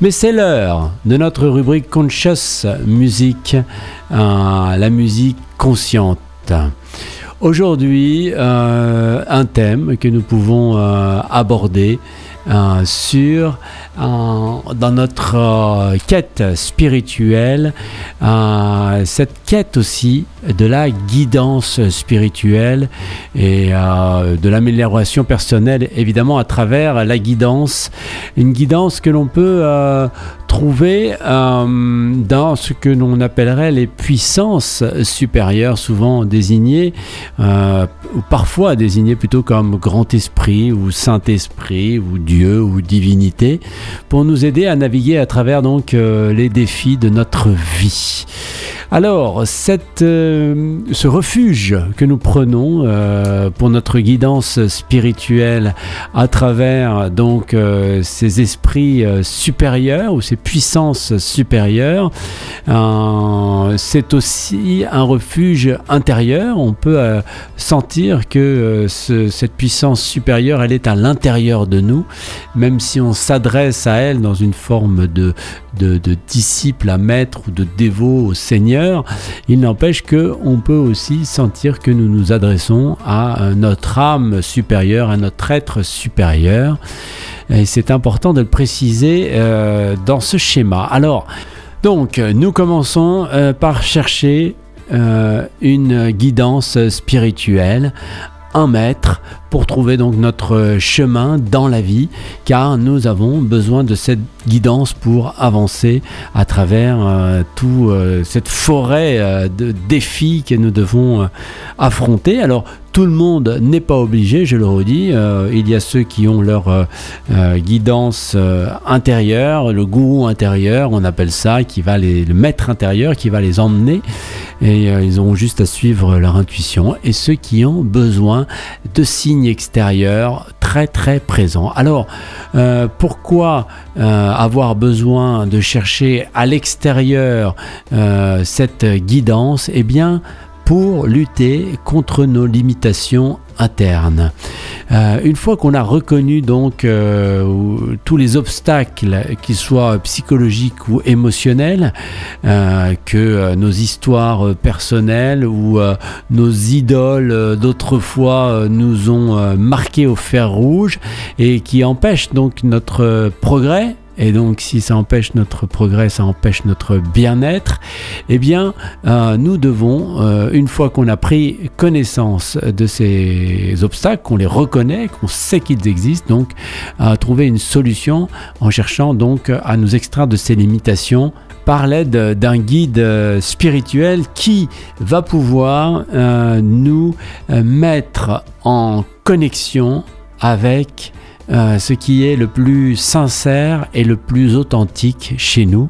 Mais c'est l'heure de notre rubrique Conscious Music, euh, la musique consciente. Aujourd'hui, euh, un thème que nous pouvons euh, aborder sur dans notre quête spirituelle, cette quête aussi de la guidance spirituelle et de l'amélioration personnelle, évidemment à travers la guidance, une guidance que l'on peut trouver euh, dans ce que l'on appellerait les puissances supérieures, souvent désignées, euh, ou parfois désignées plutôt comme grand esprit ou saint-esprit ou Dieu ou divinité, pour nous aider à naviguer à travers donc euh, les défis de notre vie. Alors, cette, ce refuge que nous prenons pour notre guidance spirituelle à travers donc ces esprits supérieurs ou ces puissances supérieures, c'est aussi un refuge intérieur. On peut sentir que cette puissance supérieure, elle est à l'intérieur de nous, même si on s'adresse à elle dans une forme de, de, de disciple à maître ou de dévot au Seigneur il n'empêche que on peut aussi sentir que nous nous adressons à notre âme supérieure, à notre être supérieur. C'est important de le préciser euh, dans ce schéma. Alors, donc, nous commençons euh, par chercher euh, une guidance spirituelle un maître pour trouver donc notre chemin dans la vie, car nous avons besoin de cette guidance pour avancer à travers toute cette forêt de défis que nous devons affronter. Alors tout le monde n'est pas obligé, je le redis. il y a ceux qui ont leur guidance intérieure, le gourou intérieur, on appelle ça, qui va les, le maître intérieur, qui va les emmener. Et ils ont juste à suivre leur intuition. Et ceux qui ont besoin de signes extérieur très très présent. Alors, euh, pourquoi euh, avoir besoin de chercher à l'extérieur euh, cette guidance? Eh bien, pour lutter contre nos limitations internes. Euh, une fois qu'on a reconnu donc euh, tous les obstacles, qu'ils soient psychologiques ou émotionnels, euh, que nos histoires personnelles ou nos idoles d'autrefois nous ont marqués au fer rouge et qui empêchent donc notre progrès, et donc si ça empêche notre progrès, ça empêche notre bien-être, eh bien euh, nous devons, euh, une fois qu'on a pris connaissance de ces obstacles, qu'on les reconnaît, qu'on sait qu'ils existent, donc trouver une solution en cherchant donc à nous extraire de ces limitations par l'aide d'un guide euh, spirituel qui va pouvoir nous mettre en connexion avec euh, ce qui est le plus sincère et le plus authentique chez nous.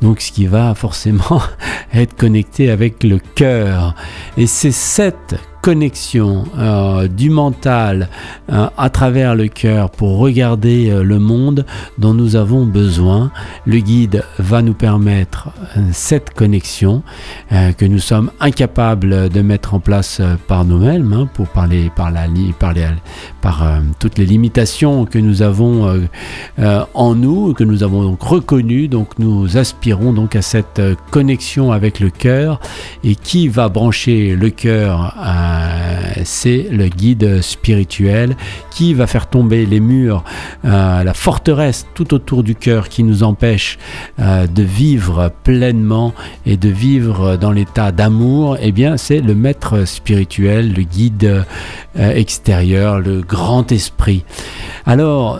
Donc ce qui va forcément être connecté avec le cœur. Et c'est cette connexion euh, du mental euh, à travers le cœur pour regarder euh, le monde dont nous avons besoin. Le guide va nous permettre cette connexion que nous sommes incapables de mettre en place par nous-mêmes hein, pour parler par la par, par toutes les limitations que nous avons en nous que nous avons donc reconnues. Donc nous aspirons donc à cette connexion avec le cœur et qui va brancher le cœur à c'est le guide spirituel qui va faire tomber les murs, euh, la forteresse tout autour du cœur qui nous empêche euh, de vivre pleinement et de vivre dans l'état d'amour. Eh bien, c'est le maître spirituel, le guide euh, extérieur, le grand esprit. Alors,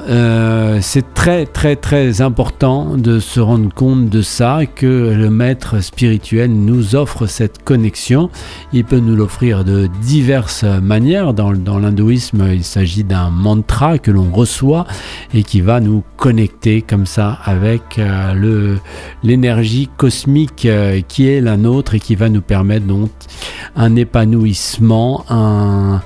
c'est très très très important de se rendre compte de ça, que le maître spirituel nous offre cette connexion. Il peut nous l'offrir de diverses manières. Dans, l'hindouisme, il s'agit d'un mantra que l'on reçoit et qui va nous connecter comme ça avec euh, le, l'énergie cosmique euh, qui est la nôtre et qui va nous permettre donc un épanouissement, un,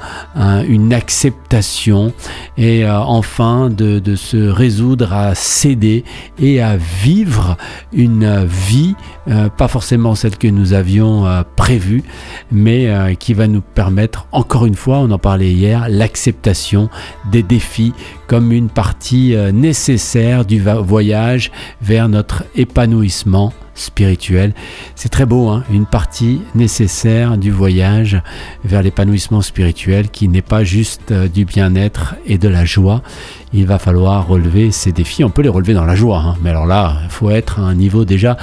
une acceptation et euh, enfin de, de, se résoudre à céder et à vivre une vie, pas forcément celle que nous avions prévue, mais qui va nous permettre permettre, encore une fois, on en parlait hier, l'acceptation des défis comme une partie euh, nécessaire du voyage vers notre épanouissement spirituel. C'est très beau, hein une partie nécessaire du voyage vers l'épanouissement spirituel qui n'est pas juste euh, du bien-être et de la joie. Il va falloir relever ces défis. On peut les relever dans la joie, hein. mais alors là, il faut être à un niveau déjà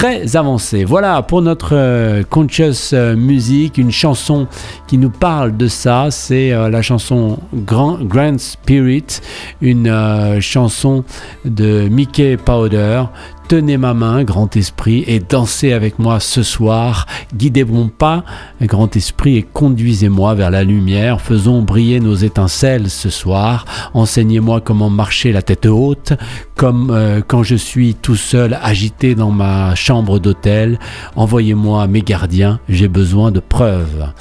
très avancé. Voilà pour notre euh, conscious euh, music, une chanson qui nous parle de ça. C'est la chanson Grand Spirit, une chanson de Mickey Powder tenez ma main, grand esprit, et dansez avec moi ce soir. Guidez mon pas, grand esprit, et conduisez-moi vers la lumière. Faisons briller nos étincelles ce soir. Enseignez-moi comment marcher la tête haute, comme euh, quand je suis tout seul agité dans ma chambre d'hôtel. Envoyez-moi mes gardiens, j'ai besoin de preuves.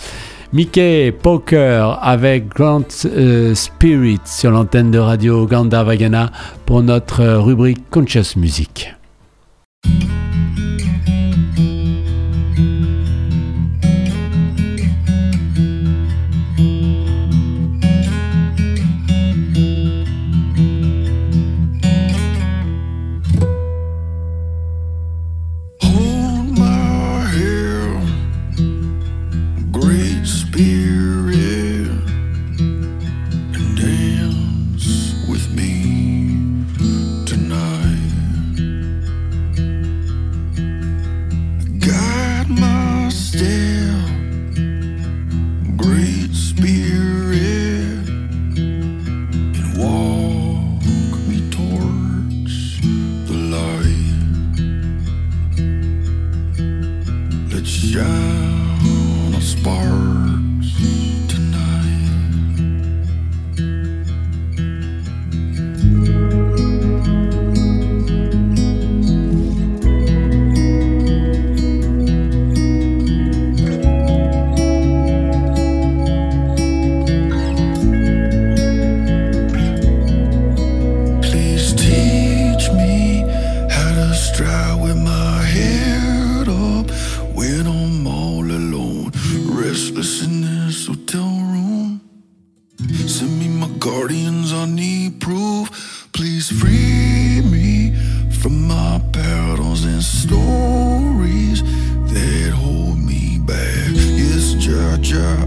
Mickey Poker avec Grand euh, Spirit sur l'antenne de radio Gandavagana pour notre rubrique Conscious Music. Send me my guardians, I need proof. Please free me from my battles and stories that hold me back. Yes, Jaja.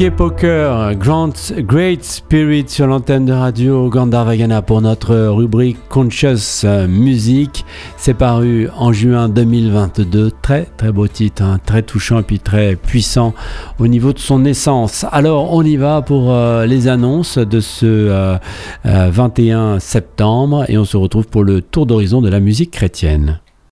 Mickey Poker, Grand, Great Spirit sur l'antenne de radio Gandharvagana pour notre rubrique Conscious Music. C'est paru en juin 2022. Très très beau titre, hein, très touchant et puis très puissant au niveau de son essence. Alors on y va pour euh, les annonces de ce 21 euh, euh, septembre et on se retrouve pour le tour d'horizon de la musique chrétienne.